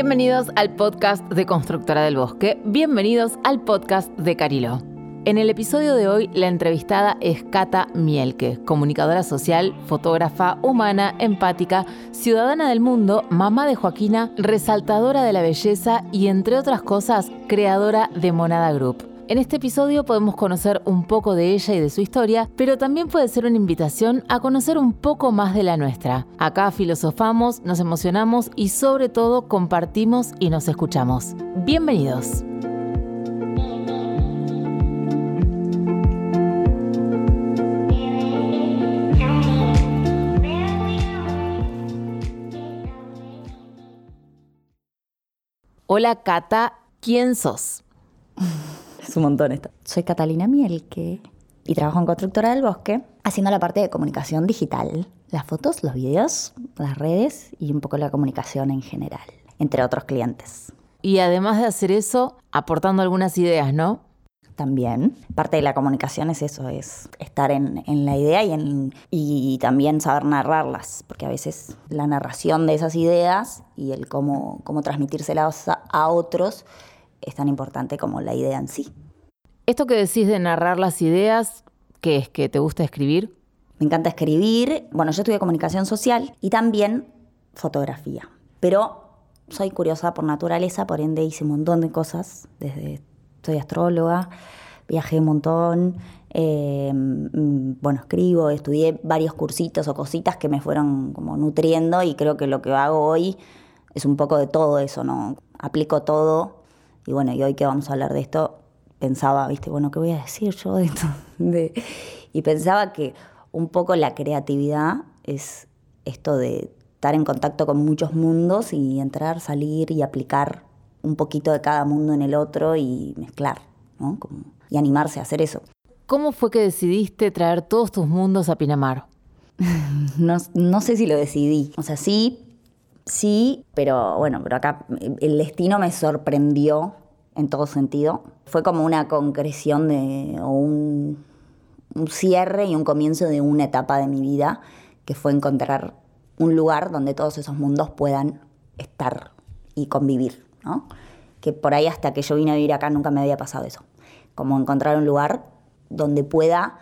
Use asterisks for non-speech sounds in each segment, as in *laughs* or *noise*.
Bienvenidos al podcast de Constructora del Bosque. Bienvenidos al podcast de Carilo. En el episodio de hoy, la entrevistada es Cata Mielke, comunicadora social, fotógrafa, humana, empática, ciudadana del mundo, mamá de Joaquina, resaltadora de la belleza y, entre otras cosas, creadora de Monada Group. En este episodio podemos conocer un poco de ella y de su historia, pero también puede ser una invitación a conocer un poco más de la nuestra. Acá filosofamos, nos emocionamos y sobre todo compartimos y nos escuchamos. Bienvenidos. Hola Cata, ¿quién sos? Es un montón esto. Soy Catalina Mielke y trabajo en Constructora del Bosque haciendo la parte de comunicación digital. Las fotos, los videos, las redes y un poco la comunicación en general, entre otros clientes. Y además de hacer eso, aportando algunas ideas, ¿no? También. Parte de la comunicación es eso, es estar en, la idea y, en, y también saber narrarlas, porque a veces la narración de esas ideas y el cómo, cómo transmitírselas a otros es tan importante como la idea en sí. Esto que decís de narrar las ideas, ¿qué es? ¿Que te gusta escribir? Me encanta escribir. Bueno, yo estudié comunicación social y también fotografía. Pero soy curiosa por naturaleza, por ende hice un montón de cosas. Desde soy astróloga, viajé un montón, eh, mm, bueno, escribo, estudié varios cursitos o cositas que me fueron como nutriendo y creo que lo que hago hoy es un poco de todo eso, ¿no? Aplico todo y bueno, y hoy que vamos a hablar de esto, pensaba, viste, bueno, ¿qué voy a decir yo de esto? *laughs* y pensaba que un poco la creatividad es esto de estar en contacto con muchos mundos y entrar, salir y aplicar un poquito de cada mundo en el otro y mezclar, ¿no? y animarse a hacer eso. ¿Cómo fue que decidiste traer todos tus mundos a Pinamar? *laughs* no, no sé si lo decidí. O sea, sí, Sí, pero bueno, pero acá el destino me sorprendió en todo sentido. Fue como una concreción de, o un, cierre y un comienzo de una etapa de mi vida, que fue encontrar un lugar donde todos esos mundos puedan estar y convivir, ¿no? Que por ahí hasta que yo vine a vivir acá nunca me había pasado eso. Como encontrar un lugar donde pueda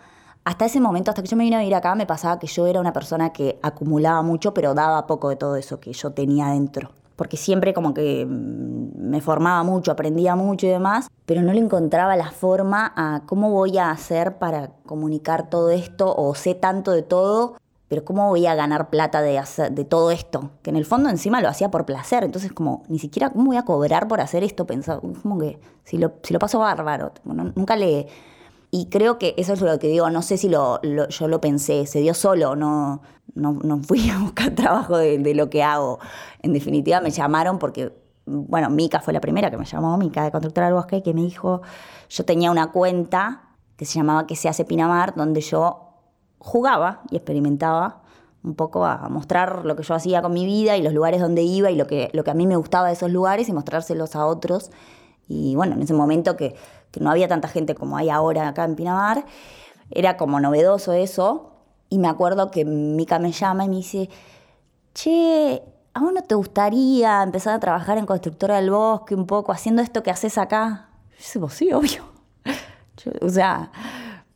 hasta ese momento, hasta que yo me vine a vivir acá, me pasaba que yo era una persona que acumulaba mucho, pero daba poco de todo eso que yo tenía dentro. Porque siempre como que mm, me formaba mucho, aprendía mucho y demás, pero no le encontraba la forma a cómo voy a hacer para comunicar todo esto, o sé tanto de todo, pero ¿cómo voy a ganar plata de, todo esto? Que en el fondo encima lo hacía por placer, entonces como, ni siquiera, ¿cómo voy a cobrar por hacer esto? Pensaba, como que si lo, si lo paso bárbaro, nunca le y creo que eso es lo que digo, no sé si lo, yo lo pensé, se dio solo, no, no, fui a buscar *laughs* trabajo de, lo que hago. En definitiva me llamaron porque, bueno, Mica fue la primera que me llamó, Mica de Constructora del Bosque, que me dijo, yo tenía una cuenta que se llamaba Que se hace Pinamar, donde yo jugaba y experimentaba un poco a mostrar lo que yo hacía con mi vida y los lugares donde iba y lo que, lo que a mí me gustaba de esos lugares y mostrárselos a otros. Y bueno, en ese momento que que no había tanta gente como hay ahora acá en Pinamar. Era como novedoso eso. Y me acuerdo que Mica me llama y me dice, che, ¿a vos no te gustaría empezar a trabajar en Constructora del Bosque un poco, haciendo esto que haces acá? Yo digo, sí, obvio. *laughs* o sea,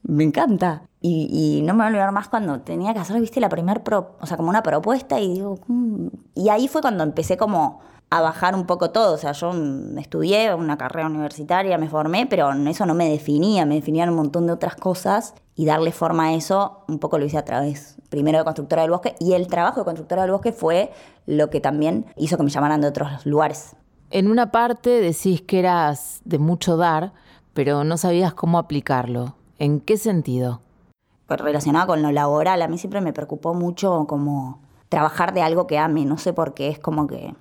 me encanta. Y, no me voy a olvidar más cuando tenía que hacer, viste, la primer, pro, o sea, como una propuesta y digo, mm". y ahí fue cuando empecé como a bajar un poco todo. O sea, yo estudié una carrera universitaria, me formé, pero eso no me definía, me definían un montón de otras cosas y darle forma a eso un poco lo hice a través, primero de Constructora del Bosque y el trabajo de Constructora del Bosque fue lo que también hizo que me llamaran de otros lugares. En una parte decís que eras de mucho dar, pero no sabías cómo aplicarlo. ¿En qué sentido? Pues relacionado con lo laboral, a mí siempre me preocupó mucho como trabajar de algo que ame, no sé por qué, es como que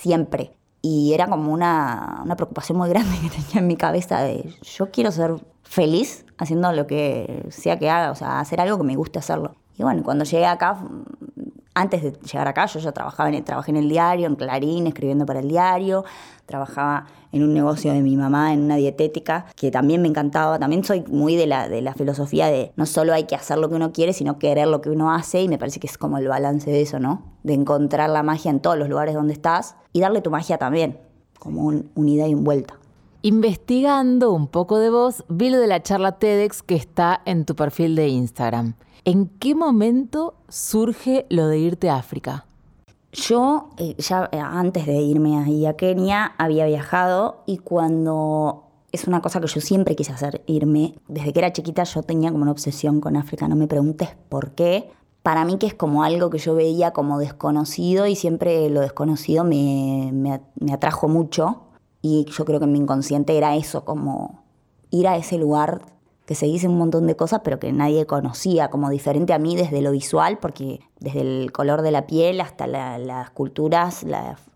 siempre. Y era como una, una preocupación muy grande que tenía en mi cabeza de yo quiero ser feliz haciendo lo que sea que haga, o sea, hacer algo que me guste hacerlo. Y bueno, cuando llegué acá antes de llegar acá, yo ya trabajaba en trabajé en el diario, en Clarín, escribiendo para el diario, trabajaba en un negocio de mi mamá, en una dietética, que también me encantaba. También soy muy de la, de la filosofía de no solo hay que hacer lo que uno quiere, sino querer lo que uno hace, y me parece que es como el balance de eso, ¿no? De encontrar la magia en todos los lugares donde estás y darle tu magia también, como un, unida y envuelta. Investigando un poco de vos, vi lo de la charla TEDx que está en tu perfil de Instagram. ¿En qué momento surge lo de irte a África? Yo, eh, ya eh, antes de irme ahí a Kenia, había viajado y cuando es una cosa que yo siempre quise hacer, irme. Desde que era chiquita yo tenía como una obsesión con África, no me preguntes por qué. Para mí que es como algo que yo veía como desconocido y siempre lo desconocido me, me atrajo mucho. Y yo creo que en mi inconsciente era eso, como ir a ese lugar que se dice un montón de cosas, pero que nadie conocía, como diferente a mí desde lo visual, porque desde el color de la piel hasta las culturas,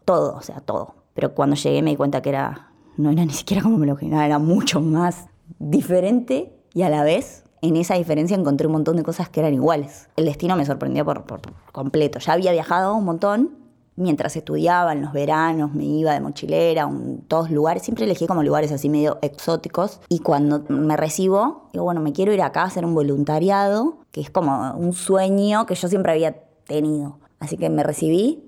todo, o sea, todo. Pero cuando llegué me di cuenta que era, no era *laughs* ni siquiera como me lo imaginaba, era mucho más diferente y a la vez en esa diferencia encontré un montón de cosas que eran iguales. El destino me sorprendió por, por completo. Ya había viajado un montón, mientras estudiaba en los veranos, me iba de mochilera a todos lugares, siempre elegí como lugares así medio exóticos. Y cuando me recibo, digo, bueno, me quiero ir acá a hacer un voluntariado, que es como un sueño que yo siempre había tenido. Así que me recibí,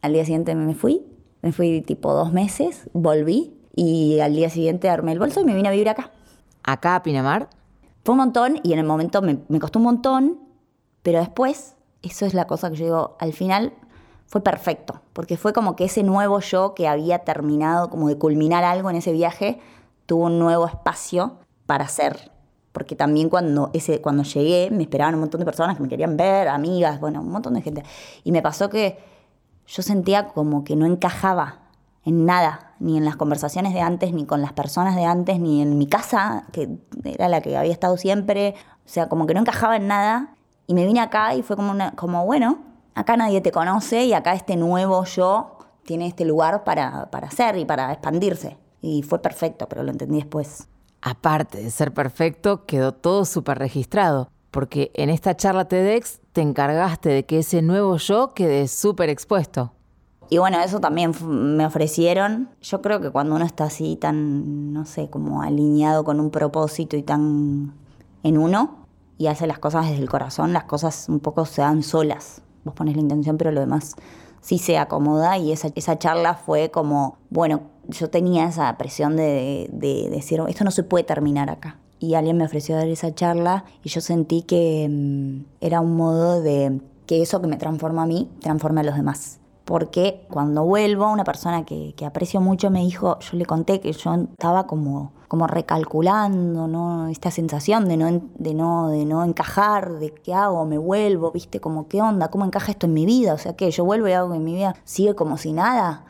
al día siguiente me fui, me fui tipo dos meses, volví y al día siguiente armé el bolso y me vine a vivir acá. ¿Acá a Pinamar? Fue un montón y en el momento me, me costó un montón, pero después, eso es la cosa que yo digo, al final fue perfecto, porque fue como que ese nuevo yo que había terminado, como de culminar algo en ese viaje, tuvo un nuevo espacio para ser. Porque también cuando, ese, cuando llegué me esperaban un montón de personas que me querían ver, amigas, bueno, un montón de gente. Y me pasó que yo sentía como que no encajaba en nada, ni en las conversaciones de antes, ni con las personas de antes, ni en mi casa, que era la que había estado siempre. O sea, como que no encajaba en nada. Y me vine acá y fue como, como bueno, acá nadie te conoce y acá este nuevo yo tiene este lugar para, para ser y para expandirse. Y fue perfecto, pero lo entendí después. Aparte de ser perfecto, quedó todo súper registrado, porque en esta charla TEDx te encargaste de que ese nuevo yo quede súper expuesto. Y bueno, eso también me ofrecieron. Yo creo que cuando uno está así tan, no sé, como alineado con un propósito y tan en uno y hace las cosas desde el corazón, las cosas un poco se dan solas vos pones la intención, pero lo demás sí se acomoda y esa, esa charla fue como, bueno, yo tenía esa presión de, decir, esto no se puede terminar acá. Y alguien me ofreció dar esa charla y yo sentí que mm, era un modo de que eso que me transforma a mí, transforme a los demás porque cuando vuelvo, una persona que, aprecio mucho me dijo, yo le conté que yo estaba como, como recalculando, ¿no? Esta sensación de no, de, no, de no encajar, de qué hago, me vuelvo, ¿viste? Como, ¿qué onda? ¿Cómo encaja esto en mi vida? O sea, que yo vuelvo y hago que mi vida sigue como si nada.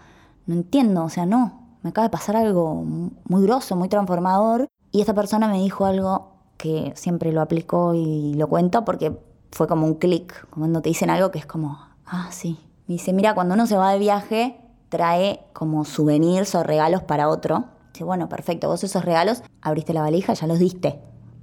No entiendo, o sea, no. Me acaba de pasar algo muy grosso, muy transformador. Y esta persona me dijo algo que siempre lo aplico y lo cuento porque fue como un clic, cuando te dicen algo que es como, ah, sí, dice, mira, cuando uno se va de viaje, trae como souvenirs o regalos para otro. Dice, bueno, perfecto, vos esos regalos abriste la valija, ya los diste.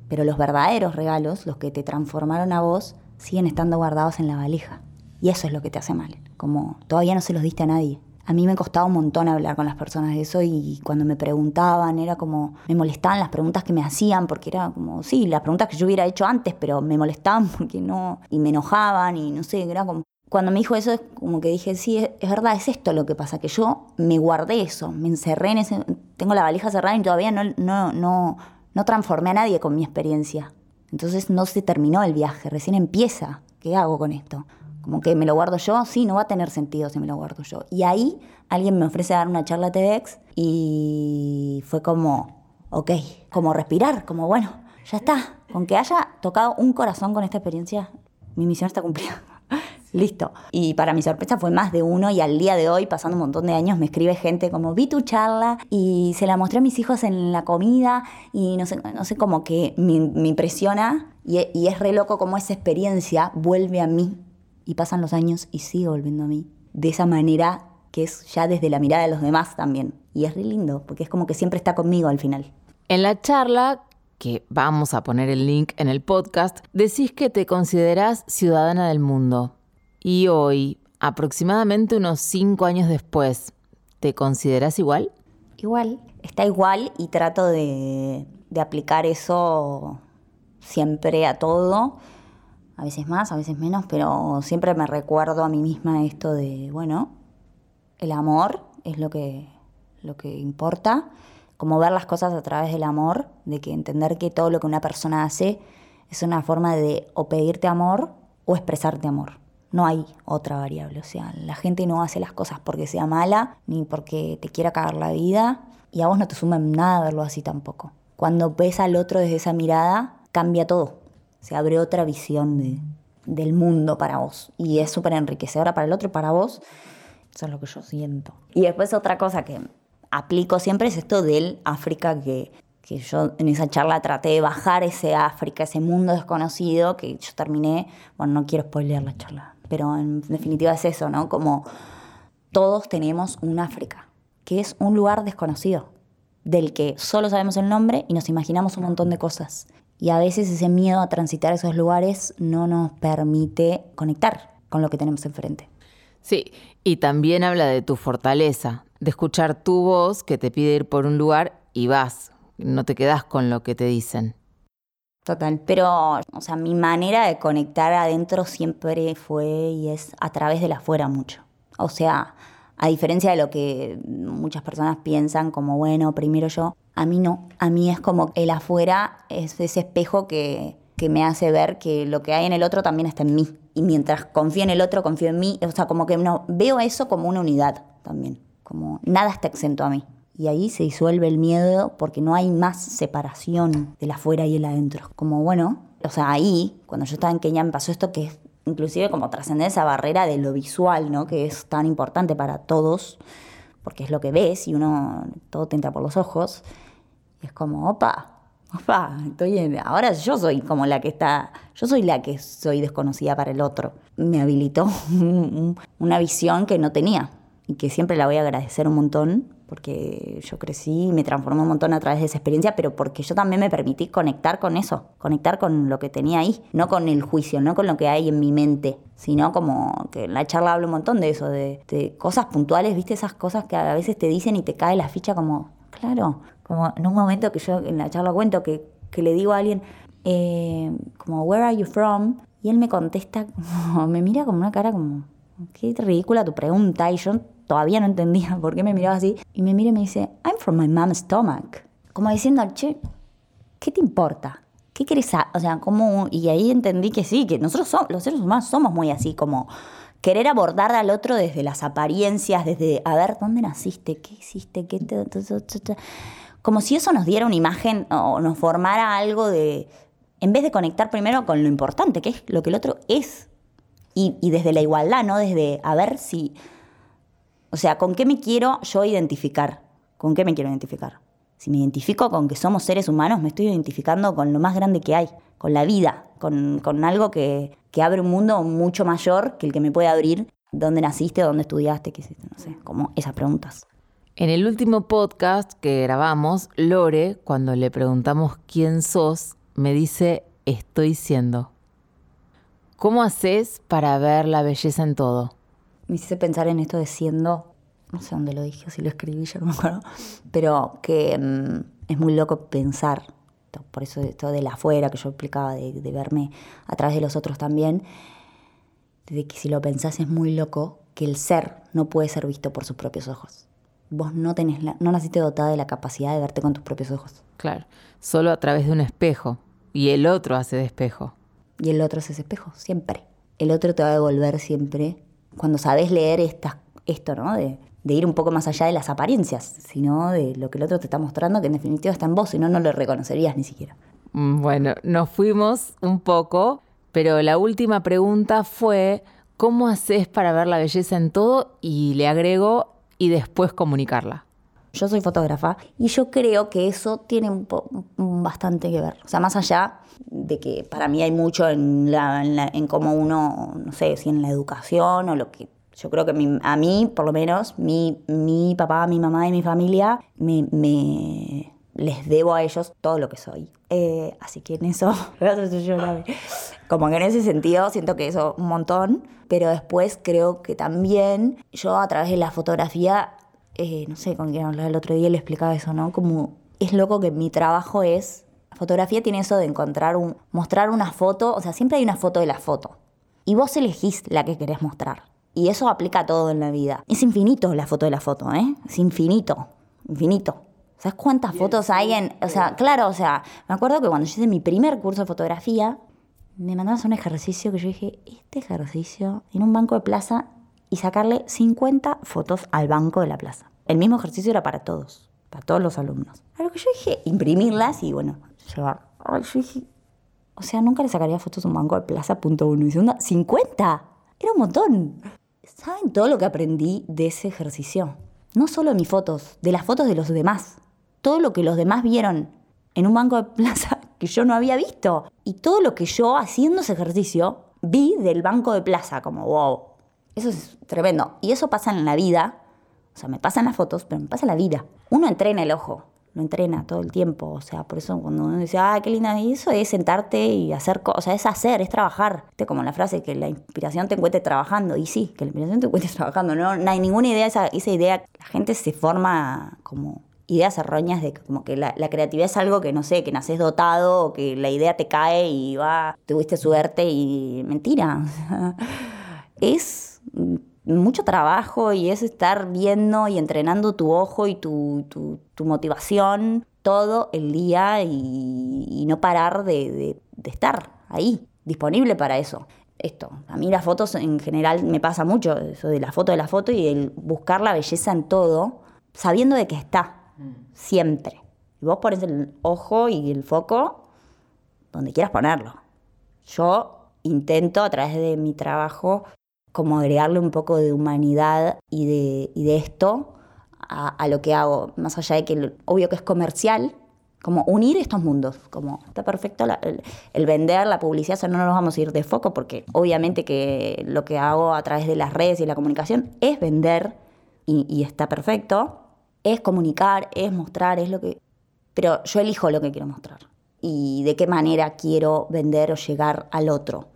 Pero los verdaderos regalos, los que te transformaron a vos, siguen estando guardados en la valija. Y eso es lo que te hace mal. Como todavía no se los diste a nadie. A mí me costaba un montón hablar con las personas de eso y cuando me preguntaban era como, me molestaban las preguntas que me hacían porque era como, sí, las preguntas que yo hubiera hecho antes, pero me molestaban *laughs* porque no, y me enojaban y no sé, era como, cuando me dijo eso, es como que dije, sí, es, verdad, es esto lo que pasa, que yo me guardé eso, me encerré en ese, tengo la valija cerrada y todavía no, no, no, no transformé a nadie con mi experiencia. Entonces no se terminó el viaje, recién empieza. ¿Qué hago con esto? Como que me lo guardo yo, sí, no va a tener sentido si me lo guardo yo. Y ahí alguien me ofrece dar una charla TEDx y fue como, ok, como respirar, como bueno, ya está. Con que haya tocado un corazón con esta experiencia, mi misión está cumplida. *laughs* Listo. Y para mi sorpresa fue más de uno y al día de hoy, pasando un montón de años, me escribe gente como, vi tu charla y se la mostré a mis hijos en la comida y no sé, no sé que me, impresiona y, y, es re loco como esa experiencia vuelve a mí y pasan los años y sigue volviendo a mí. De esa manera que es ya desde la mirada de los demás también. Y es re lindo porque es como que siempre está conmigo al final. En la charla que vamos a poner el link en el podcast, decís que te considerás ciudadana del mundo. Y hoy, aproximadamente unos cinco años después, ¿te consideras igual? Igual, está igual y trato de, aplicar eso siempre a todo, a veces más, a veces menos, pero siempre me recuerdo a mí misma esto de, bueno, el amor es lo que, lo que importa, como ver las cosas a través del amor, de que entender que todo lo que una persona hace es una forma de o pedirte amor o expresarte amor. No hay otra variable, o sea, la gente no hace las cosas porque sea mala ni porque te quiera cagar la vida y a vos no te suma nada verlo así tampoco. Cuando ves al otro desde esa mirada, cambia todo. Se abre otra visión del mundo para vos. Y es súper enriquecedora para el otro y para vos. Eso es lo que yo siento. Y después otra cosa que aplico siempre es esto del África que, que yo en esa charla traté de bajar ese África, ese mundo desconocido que yo terminé, bueno, no quiero spoilear la charla, pero en definitiva es eso, ¿no? Como todos tenemos un África, que es un lugar desconocido, del que solo sabemos el nombre y nos imaginamos un montón de cosas. Y a veces ese miedo a transitar esos lugares no nos permite conectar con lo que tenemos enfrente. Sí, y también habla de tu fortaleza, de escuchar tu voz que te pide ir por un lugar y vas, no te quedas con lo que te dicen. Total, pero, o sea, mi manera de conectar adentro siempre fue y es a través del afuera mucho. O sea, a diferencia de lo que muchas personas piensan como, bueno, primero yo, a mí no. A mí es como el afuera es ese espejo que, me hace ver que lo que hay en el otro también está en mí. Y mientras confío en el otro, confío en mí. O sea, como que no, veo eso como una unidad también. Como nada está exento a mí. Y ahí se disuelve el miedo porque no hay más separación del afuera y el adentro. Como bueno, o sea, ahí, cuando yo estaba en Kenia me pasó esto que es inclusive como trascender esa barrera de lo visual, ¿no? Que es tan importante para todos, porque es lo que ves y uno, todo te entra por los ojos. Y es como, opa, opa, estoy en, ahora yo soy como la que está, yo soy la que soy desconocida para el otro. Me habilitó *laughs* una visión que no tenía y que siempre la voy a agradecer un montón porque yo crecí y me transformé un montón a través de esa experiencia, pero porque yo también me permití conectar con eso, conectar con lo que tenía ahí, no con el juicio, no con lo que hay en mi mente, sino como que en la charla hablo un montón de eso, de, cosas puntuales, viste, esas cosas que a veces te dicen y te cae la ficha como, claro, como en un momento que yo en la charla cuento que, que le digo a alguien, eh, como, where are you from? Y él me contesta, *laughs* me mira con una cara como, qué ridícula tu pregunta. Y yo todavía no entendía por qué me miraba así. Y me mira y me dice, I'm from my mom's stomach. Como diciendo, che, ¿qué te importa? ¿Qué querés? O sea, como... Y ahí entendí que sí, que nosotros somos, los seres humanos somos muy así, como querer abordar al otro desde las apariencias, desde, a ver, ¿dónde naciste? ¿Qué hiciste? ¿Qué como si eso nos diera una imagen o nos formara algo de, en vez de conectar primero con lo importante, que es lo que el otro es. Y, desde la igualdad, ¿no? Desde a ver si, o sea, ¿con qué me quiero yo identificar? ¿Con qué me quiero identificar? Si me identifico con que somos seres humanos, me estoy identificando con lo más grande que hay, con la vida, con, algo que, que, abre un mundo mucho mayor que el que me puede abrir. ¿Dónde naciste? ¿Dónde estudiaste? ¿Qué hiciste? No sé, como esas preguntas. En el último podcast que grabamos, Lore, cuando le preguntamos quién sos, me dice, estoy siendo. ¿Cómo haces para ver la belleza en todo? Me hice pensar en esto de siendo, no sé dónde lo dije, si lo escribí, ya no me acuerdo, pero que mm, es muy loco pensar, por eso esto de la afuera que yo explicaba, de, de verme a través de los otros también, de que si lo pensás es muy loco que el ser no puede ser visto por sus propios ojos vos no tenés la, no naciste dotada de la capacidad de verte con tus propios ojos. Claro, solo a través de un espejo. Y el otro hace de espejo. Y el otro es ese espejo, siempre. El otro te va a devolver siempre. Cuando sabes leer esto, ¿no? De, ir un poco más allá de las apariencias, sino de lo que el otro te está mostrando, que en definitiva está en vos, si no, no lo reconocerías ni siquiera. Mm, bueno, nos fuimos un poco, pero la última pregunta fue, ¿cómo haces para ver la belleza en todo? Y le agrego, y después comunicarla. Yo soy fotógrafa y yo creo que eso tiene un bastante que ver. O sea, más allá de que para mí hay mucho en, la, en, cómo uno, no sé, si en la educación o lo que... Yo creo que a mí, por lo menos, mi, mi papá, mi mamá y mi familia me, me les debo a ellos todo lo que soy. Eh, así que en eso, *laughs* como que en ese sentido siento que eso un montón, pero después creo que también yo a través de la fotografía, eh, no sé con quién hablaba el otro día, le explicaba eso, ¿no? Como es loco que mi trabajo es, la fotografía tiene eso de encontrar un, mostrar una foto, o sea, siempre hay una foto de la foto. Y vos elegís la que querés mostrar. Y eso aplica a todo en la vida. Es infinito la foto de la foto, ¿eh? Es infinito, infinito. ¿Sabes cuántas fotos hay en...? O sea, claro, o sea, me acuerdo que cuando yo hice mi primer curso de fotografía, me mandaron a hacer un ejercicio que yo dije, este ejercicio en un banco de plaza y sacarle 50 fotos al banco de la plaza. El mismo ejercicio era para todos, para todos los alumnos. A lo que yo dije, imprimirlas y bueno, llevar. Yo dije, o sea, nunca le sacaría fotos a un banco de plaza, punto uno. Y segunda, 50. Era un montón. ¿Saben todo lo que aprendí de ese ejercicio? No solo de mis fotos, de las fotos de los demás todo lo que los demás vieron en un banco de plaza *laughs* que yo no había visto. Y todo lo que yo haciendo ese ejercicio vi del banco de plaza, como wow. Eso es tremendo. Y eso pasa en la vida. O sea, me pasan las fotos, pero me pasa la vida. Uno entrena el ojo, lo entrena todo el tiempo. O sea, por eso cuando uno dice, ah, qué linda, y eso es sentarte y hacer cosas. O sea, es hacer, es trabajar. Este, como la frase que la inspiración te encuentre trabajando. Y sí, que la inspiración te encuentre *laughs* trabajando. No, no hay ninguna idea, esa, esa idea. La gente se forma como ideas erróneas de como que la, creatividad es algo que no sé, que naces dotado o que la idea te cae y va, tuviste suerte y mentira. *laughs* es mucho trabajo y es estar viendo y entrenando tu ojo y tu, motivación todo el día y, no parar de, de estar ahí, disponible para eso esto. A mí las fotos en general me pasa mucho, eso de la foto de la foto y el buscar la belleza en todo, sabiendo de que está. Siempre. Y vos pones el ojo y el foco donde quieras ponerlo. Yo intento a través de mi trabajo como agregarle un poco de humanidad y de, de esto a, lo que hago, más allá de que obvio que es comercial, como unir estos mundos, como está perfecto el, vender, la publicidad, eso no nos vamos a ir de foco porque obviamente que lo que hago a través de las redes y la comunicación es vender y está perfecto, es comunicar, es mostrar, es lo que... Pero yo elijo lo que quiero mostrar y de qué manera quiero vender o llegar al otro.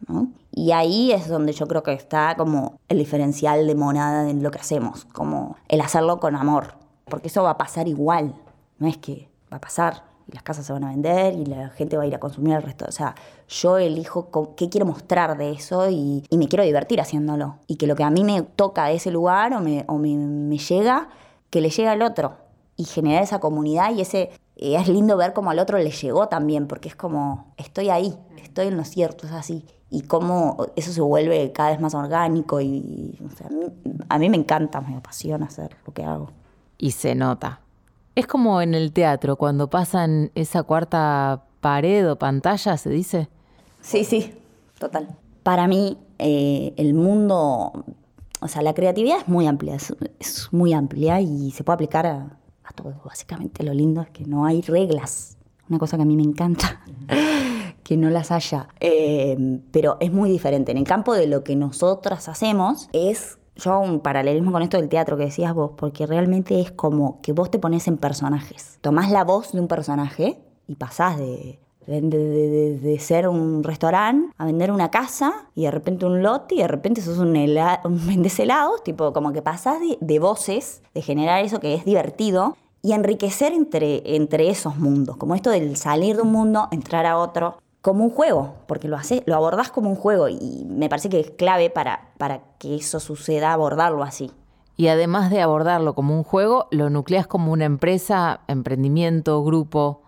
Y ahí es donde yo creo que está como el diferencial de monada en lo que hacemos, como el hacerlo con amor, porque eso va a pasar igual, no es que va a pasar y las casas se van a vender y la gente va a ir a consumir el resto. O sea, yo elijo qué quiero mostrar de eso y, me quiero divertir haciéndolo. Y que lo que a mí me toca de ese lugar o me, o me, llega que le llega al otro y generar esa comunidad y ese eh, es lindo ver cómo al otro le llegó también, porque es como, estoy ahí, estoy en lo cierto, es así. Y cómo eso se vuelve cada vez más orgánico y a, mí, me encanta, me apasiona hacer lo que hago. Y se nota. Es como en el teatro, cuando pasan esa cuarta pared o pantalla, ¿se dice? Sí, sí, total. Para mí, eh, el mundo o sea, la creatividad es muy amplia, es, muy amplia y se puede aplicar a, todo. Básicamente lo lindo es que no hay reglas. Una cosa que a mí me encanta, que no las haya. Eh, pero es muy diferente. En el campo de lo que nosotras hacemos es yo un paralelismo con esto del teatro que decías vos, porque realmente es como que vos te pones en personajes. Tomás la voz de un personaje y pasás de de, ser un restaurante a vender una casa y de repente un lote y de repente sos un, un *laughs* vendes helados, tipo como que pasás de, voces, de generar eso que es divertido y enriquecer entre, entre esos mundos, como esto del salir de un mundo, entrar a otro, como un juego, porque lo, haces, lo abordás como un juego y me parece que es clave para, para que eso suceda, abordarlo así. Y además de abordarlo como un juego, lo nucleas como una empresa, emprendimiento, grupo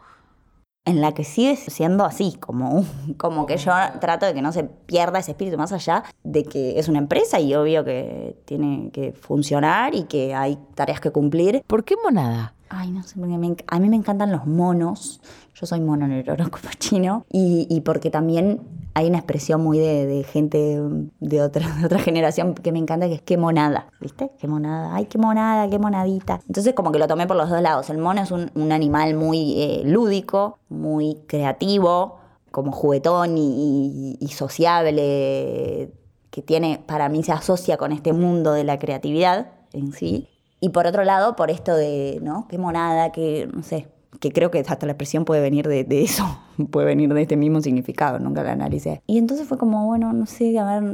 en la que sigue siendo así, como, como que yo trato de que no se pierda ese espíritu más allá de que es una empresa y obvio que tiene que funcionar y que hay tareas que cumplir. ¿Por qué monada? Ay, no sé, porque a mí me encantan los homonos. Yo soy mono en el horóscopo *laughs* chino y, y porque también hay una expresión muy de, gente de otra, *laughs* de otra generación que me encanta, que es qué monada, ¿viste? Qué monada, ay, qué monada, qué monadita. Entonces como que lo tomé por los dos lados. El mono es un, animal muy eh, lúdico, muy creativo, como juguetón y, sociable, que tiene, para mí se asocia con este mundo de la creatividad en sí. Y por otro lado, por esto de, ¿no? Qué monada, que, no sé, que creo que hasta la expresión puede venir de, de eso, *laughs* puede venir de este mismo significado, nunca la analicé. Y entonces fue como, bueno, no sé, a ver,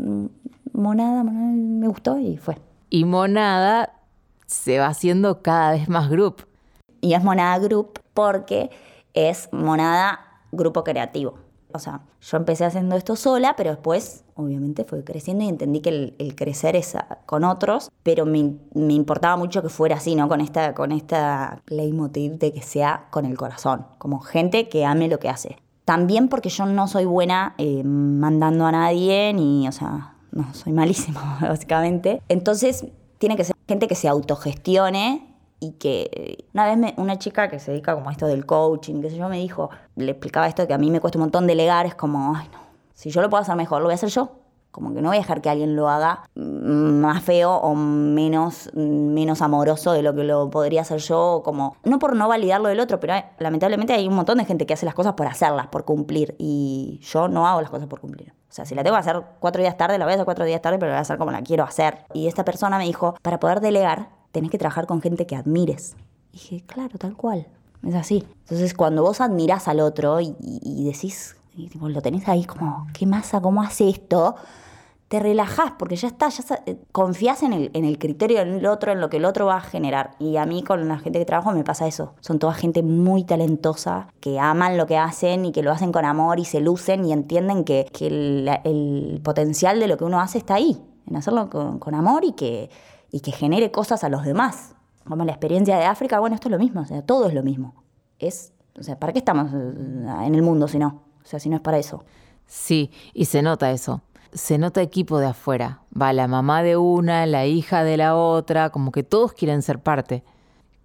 monada, monada, me gustó y fue. Y monada se va haciendo cada vez más group. Y es monada group porque es monada grupo creativo. O sea, yo empecé haciendo esto sola, pero después, obviamente, fue creciendo y entendí que el, crecer es con otros, pero me, me, importaba mucho que fuera así, ¿no? Con esta, con esta leitmotiv de que sea con el corazón, como gente que ame lo que hace. También porque yo no soy buena eh, mandando a nadie, ni, o sea, no, soy malísima, *laughs* básicamente. Entonces, tiene que ser gente que se autogestione y que una vez me, una chica que se dedica como a esto del coaching, qué sé yo, me dijo, le explicaba esto que a mí me cuesta un montón delegar, es como, ay no, si yo lo puedo hacer mejor, lo voy a hacer yo. Como que no voy a dejar que alguien lo haga más feo o menos, menos amoroso de lo que lo podría hacer yo, como, no por no validarlo del otro, pero lamentablemente hay un montón de gente que hace las cosas por hacerlas, por cumplir, y yo no hago las cosas por cumplir. O sea, si la tengo que hacer cuatro días tarde, la voy a hacer cuatro días tarde, pero la voy a hacer como la quiero hacer. Y esta persona me dijo, para poder delegar, tenés que trabajar con gente que admires. Y dije, claro, tal cual. Es así. Entonces, cuando vos admirás al otro y, decís, y, lo tenés ahí como, ¿qué masa? ¿Cómo hace esto? Te relajás porque ya está, ya eh, confías en el, en el criterio del otro, en lo que el otro va a generar. Y a mí con la gente que trabajo me pasa eso. Son toda gente muy talentosa, que aman lo que hacen y que lo hacen con amor y se lucen y entienden que, que el, potencial de lo que uno hace está ahí, en hacerlo con, con amor y que y que genere cosas a los demás. Como la experiencia de África, bueno, esto es lo mismo, o sea, todo es lo mismo. Es, o sea, ¿para qué estamos eh, en el mundo si no? O sea, si no es para eso. Sí, y se nota eso. Se nota equipo de afuera. Va la mamá de una, la hija de la otra, como que todos quieren ser parte.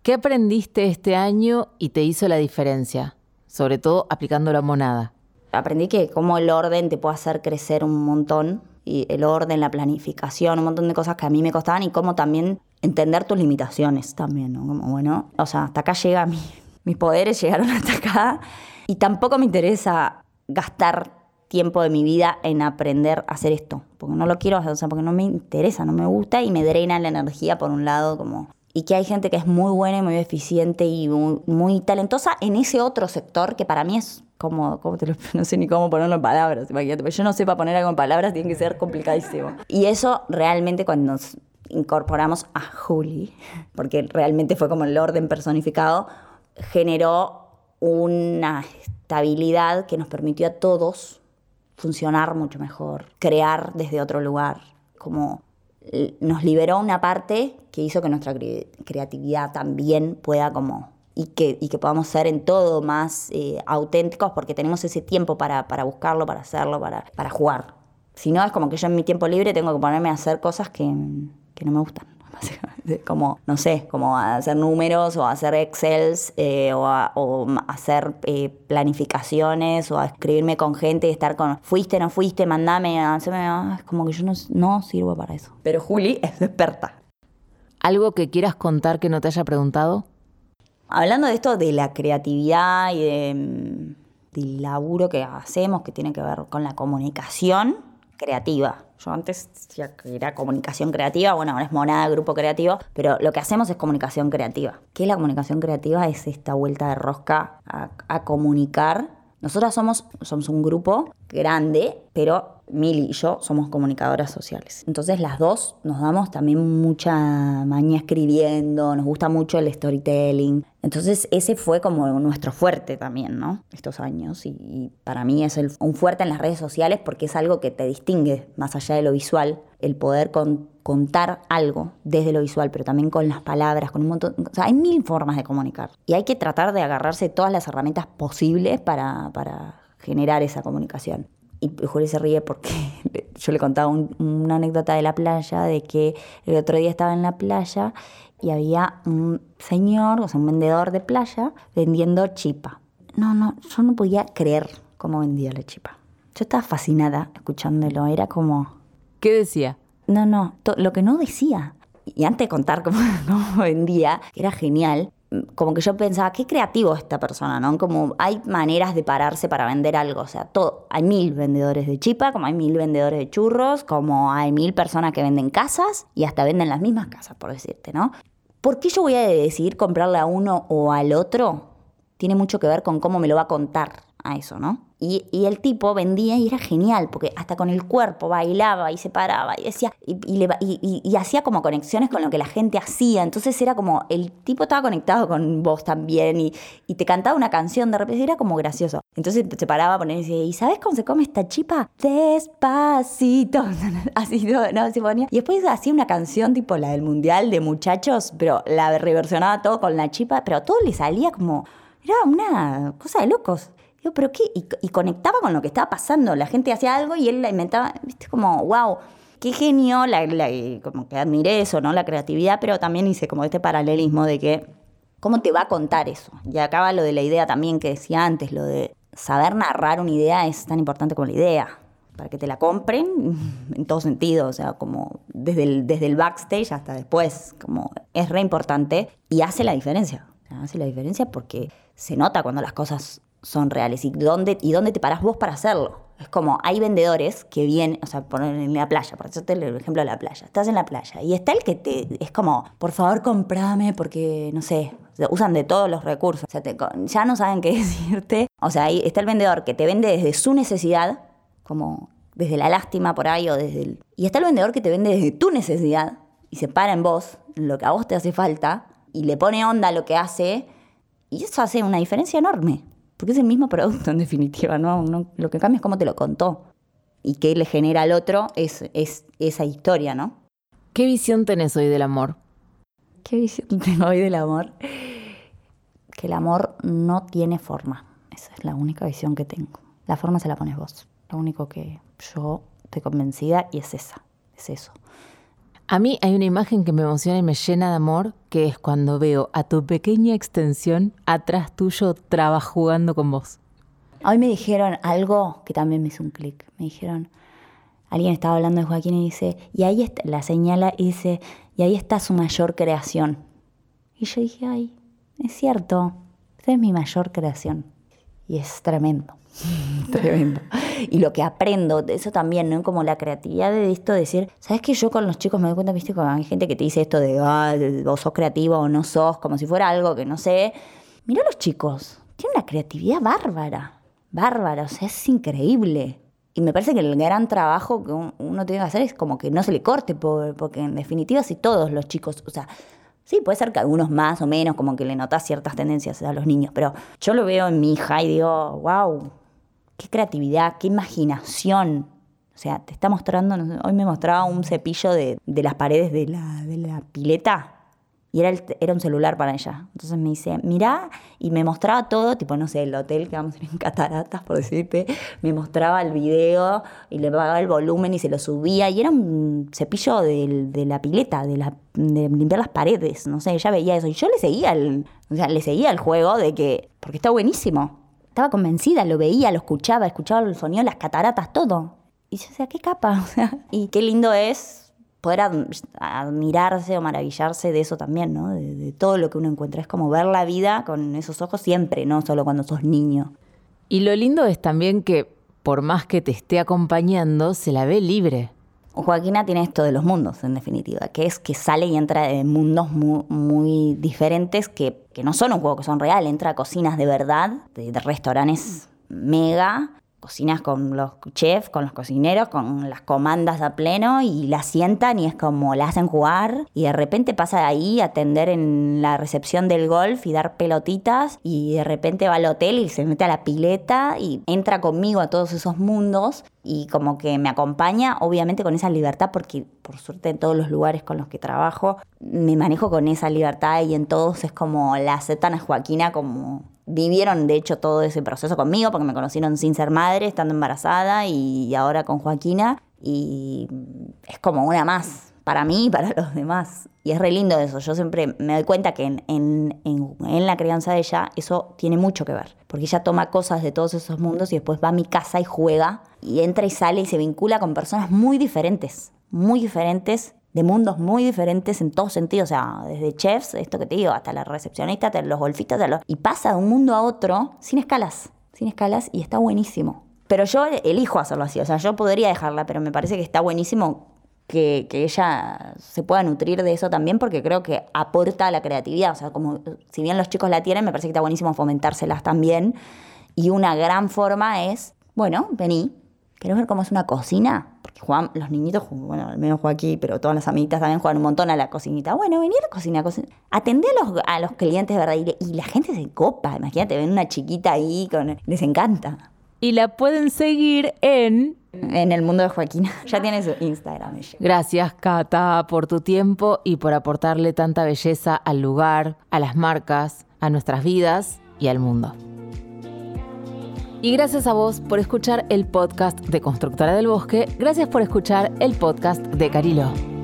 ¿Qué aprendiste este año y te hizo la diferencia? Sobre todo aplicando la monada. Aprendí que como el orden te puede hacer crecer un montón y el orden, la planificación, un montón de cosas que a mí me costaban y cómo también entender tus limitaciones también, ¿no? Como, bueno, o sea, hasta acá llega mi, mis poderes, *laughs* llegaron hasta acá y tampoco me interesa gastar tiempo de mi vida en aprender a hacer esto, porque no lo quiero hacer, o sea, porque no me interesa, no me gusta y me drena la energía por un lado como y que hay gente que es muy buena y muy eficiente y muy, talentosa en ese otro sector que para mí es como, ¿cómo te lo, *laughs* no sé ni cómo ponerlo en palabras, imagínate, yo no sé para poner algo en palabras, tiene que ser complicadísimo. Y eso realmente cuando nos incorporamos a Juli, porque realmente fue como el orden personificado, generó una estabilidad que nos permitió a todos funcionar mucho mejor, crear desde otro lugar, como nos liberó una parte que hizo que nuestra creatividad también pueda como y que, y que podamos ser en todo más eh, auténticos porque tenemos ese tiempo para, para buscarlo, para hacerlo, para, para jugar. Si no, es como que yo en mi tiempo libre tengo que ponerme a hacer cosas que, que no me gustan. *laughs* Como, no sé, como hacer números o hacer excels eh, o, hacer eh, planificaciones o a escribirme con gente y estar con, fuiste, no fuiste, mandame, haceme, es como que yo no, no sirvo para eso. Pero Juli *laughs* es experta. ¿Algo que quieras contar que no te haya preguntado? Hablando de esto de la creatividad y de, mm, del laburo que hacemos, que tiene que ver con la comunicación creativa. Yo antes decía que era comunicación creativa, bueno, ahora es monada, grupo creativo, pero lo que hacemos es comunicación creativa. ¿Qué es la comunicación creativa? Es esta vuelta de rosca a, a comunicar. Nosotras somos, somos un grupo grande, pero Mili y yo somos comunicadoras sociales. Entonces las dos nos damos también mucha maña escribiendo, nos gusta mucho el storytelling. Entonces ese fue como nuestro fuerte también, ¿no? Estos años. Y, para mí es un fuerte en las redes sociales porque es algo que te distingue más allá de lo visual, el poder contar algo desde lo visual, pero también con las palabras, con un montón... O sea, hay mil formas de comunicar. Y hay que tratar de agarrarse todas las herramientas posibles para, para generar esa comunicación y Juli se ríe porque *laughs* yo le contaba una anécdota de la playa, de que el otro día estaba en la playa y había un señor, o sea, un vendedor de playa, vendiendo chipa. No, no, yo no podía creer cómo vendía la chipa. Yo estaba fascinada escuchándolo, era como... ¿Qué decía? No, no, lo que no decía. Y antes de contar cómo, *laughs* vendía, era genial, como que yo pensaba, qué creativo esta persona, ¿no? Como hay maneras de pararse para vender algo, o sea, todo. Hay mil vendedores de chipa, como hay mil vendedores de churros, como hay mil personas que venden casas y hasta venden las mismas casas, por decirte, ¿no? ¿Por qué yo voy a decidir comprarle a uno o al otro? tiene mucho que ver con cómo me lo va a contar a eso, ¿no? Y, el tipo vendía y era genial, porque hasta con el cuerpo bailaba y se paraba y decía, y, hacía como conexiones con lo que la gente hacía. Entonces era como, el tipo estaba conectado con vos también y, te cantaba una canción de repente, era como gracioso. Entonces se paraba a poner y decía, ¿y sabes cómo se come esta chipa? Despacito. *laughs* Así, no, se ponía. Y después hacía una canción tipo la del mundial de muchachos, pero la reversionaba todo con la chipa, pero todo le salía como, era una cosa de locos. ¿Pero qué? Y, conectaba con lo que estaba pasando. La gente hacía algo y él la inventaba, viste, como, wow, qué genio, la, como que admiré eso, ¿no? La creatividad, pero también hice como este paralelismo de que, ¿cómo te va a contar eso? Y acaba lo de la idea también que decía antes, lo de saber narrar una idea es tan importante como la idea para que te la compren *laughs* en todo sentido, o sea, como desde el, desde el backstage hasta después, como es re importante y hace la diferencia. Hace la diferencia porque se nota cuando las cosas son reales y dónde, y dónde te paras vos para hacerlo. Es como, hay vendedores que vienen, o sea, ponen en la playa, por ejemplo, el ejemplo de la playa. Estás en la playa y está el que te, es como, por favor, comprame porque, no sé, usan de todos los recursos. O sea, ya no saben qué *laughs* decirte. O sea, ahí está el vendedor que te vende desde su necesidad, como desde la lástima por ahí o desde el... Y está el vendedor que te vende desde tu necesidad y se para en vos, lo que a vos te hace falta, y le pone onda a lo que hace, y eso hace una diferencia enorme. Porque es el mismo producto en definitiva, ¿no? lo que cambia es cómo te lo contó. Y qué le genera al otro es, es esa historia, ¿no? ¿Qué visión tenés hoy del amor? ¿Qué visión *laughs* tengo hoy del amor? Que el amor no tiene forma. Esa es la única visión que tengo. La forma se la pones vos. Lo único que yo estoy convencida y es esa. Es eso. A mí hay una imagen que me emociona y me llena de amor, que es cuando veo a tu pequeña extensión atrás tuyo traba jugando con vos. Hoy me dijeron algo que también me hizo un clic. Me dijeron, alguien estaba hablando de Joaquín y dice, y ahí está, la señala y dice, y ahí está su mayor creación. Y yo dije, ay, es cierto, esa es mi mayor creación. Y es tremendo. *laughs* Tremendo. Y lo que aprendo, eso también, ¿no? Como la creatividad de esto, de decir, ¿sabes que yo con los chicos me doy cuenta, viste, cuando hay gente que te dice esto de, ah, vos sos creativo o no sos, como si fuera algo que no sé. Mira los chicos, tienen una creatividad bárbara, bárbara, o sea, es increíble. Y me parece que el gran trabajo que uno tiene que hacer es como que no se le corte, porque en definitiva, si todos los chicos, o sea, Sí, puede ser que algunos más o menos, como que le notas ciertas tendencias a los niños, pero yo lo veo en mi hija y digo, wow, qué creatividad, qué imaginación. O sea, te está mostrando, hoy me mostraba un cepillo de, las paredes de la, de la pileta y era, era un celular para ella. Entonces me dice, mirá, y me mostraba todo, tipo, no sé, el hotel que vamos a ir en Cataratas, por decirte, me mostraba el video y le pagaba el volumen y se lo subía. Y era un cepillo de, de la pileta, de, la, de limpiar las paredes, no sé, ella veía eso. Y yo le seguía el, o sea, le seguía el juego de que, porque está buenísimo. Estaba convencida, lo veía, lo escuchaba, escuchaba el sonido, las cataratas, todo. Y yo decía, qué capa, *laughs* y qué lindo es poder admirarse o maravillarse de eso también, ¿no? De, todo lo que uno encuentra. Es como ver la vida con esos ojos siempre, no solo cuando sos niño. Y lo lindo es también que por más que te esté acompañando, se la ve libre. Joaquina tiene esto de los mundos, en definitiva, que es que sale y entra de mundos muy, diferentes que, que, no son un juego, que son reales. Entra a cocinas de verdad, de restaurantes mega, cocinas con los chefs, con los cocineros, con las comandas a pleno y la sientan y es como la hacen jugar. Y de repente pasa de ahí a atender en la recepción del golf y dar pelotitas y de repente va al hotel y se mete a la pileta y entra conmigo a todos esos mundos y como que me acompaña, obviamente con esa libertad, porque por suerte en todos los lugares con los que trabajo me manejo con esa libertad y en todos es como la aceptan a Joaquina como vivieron de hecho todo ese proceso conmigo porque me conocieron sin ser madre, estando embarazada y ahora con Joaquina y es como una más para mí y para *laughs* los demás. Y es re lindo eso. Yo siempre me doy cuenta que en, en, en, la crianza de ella eso tiene mucho que ver. Porque ella toma cosas de todos esos mundos y después va a mi casa y juega y entra y sale y se vincula con personas muy diferentes. Muy diferentes de mundos muy diferentes en todos sentidos, o sea, desde chefs, esto que te digo, hasta la recepcionista, hasta los golfistas, y pasa de un mundo a otro sin escalas, sin escalas, y está buenísimo. Pero yo elijo hacerlo así, o sea, yo podría dejarla, pero me parece que está buenísimo que, que ella se pueda nutrir de eso también porque creo que aporta a la creatividad. O sea, como si bien los chicos la tienen, me parece que está buenísimo fomentárselas también. Y una gran forma es, bueno, vení, ¿querés ver cómo es una cocina? Juegan, los niñitos, bueno, al menos Joaquín, pero todas las amiguitas también juegan un montón a la cocinita. Bueno, vení a la cocina, cocina. atendé a los, a los clientes, ¿verdad? Y, y la gente se copa, imagínate, ven una chiquita ahí, con, les encanta. Y la pueden seguir en en el mundo de Joaquina. *laughs* Ya tiene su Instagram. Ella. Gracias, Cata, por tu tiempo y por aportarle tanta belleza al lugar, a las marcas, a nuestras vidas y al mundo. Y gracias a vos por escuchar el podcast de Constructora del Bosque. Gracias por escuchar el podcast de Carilo.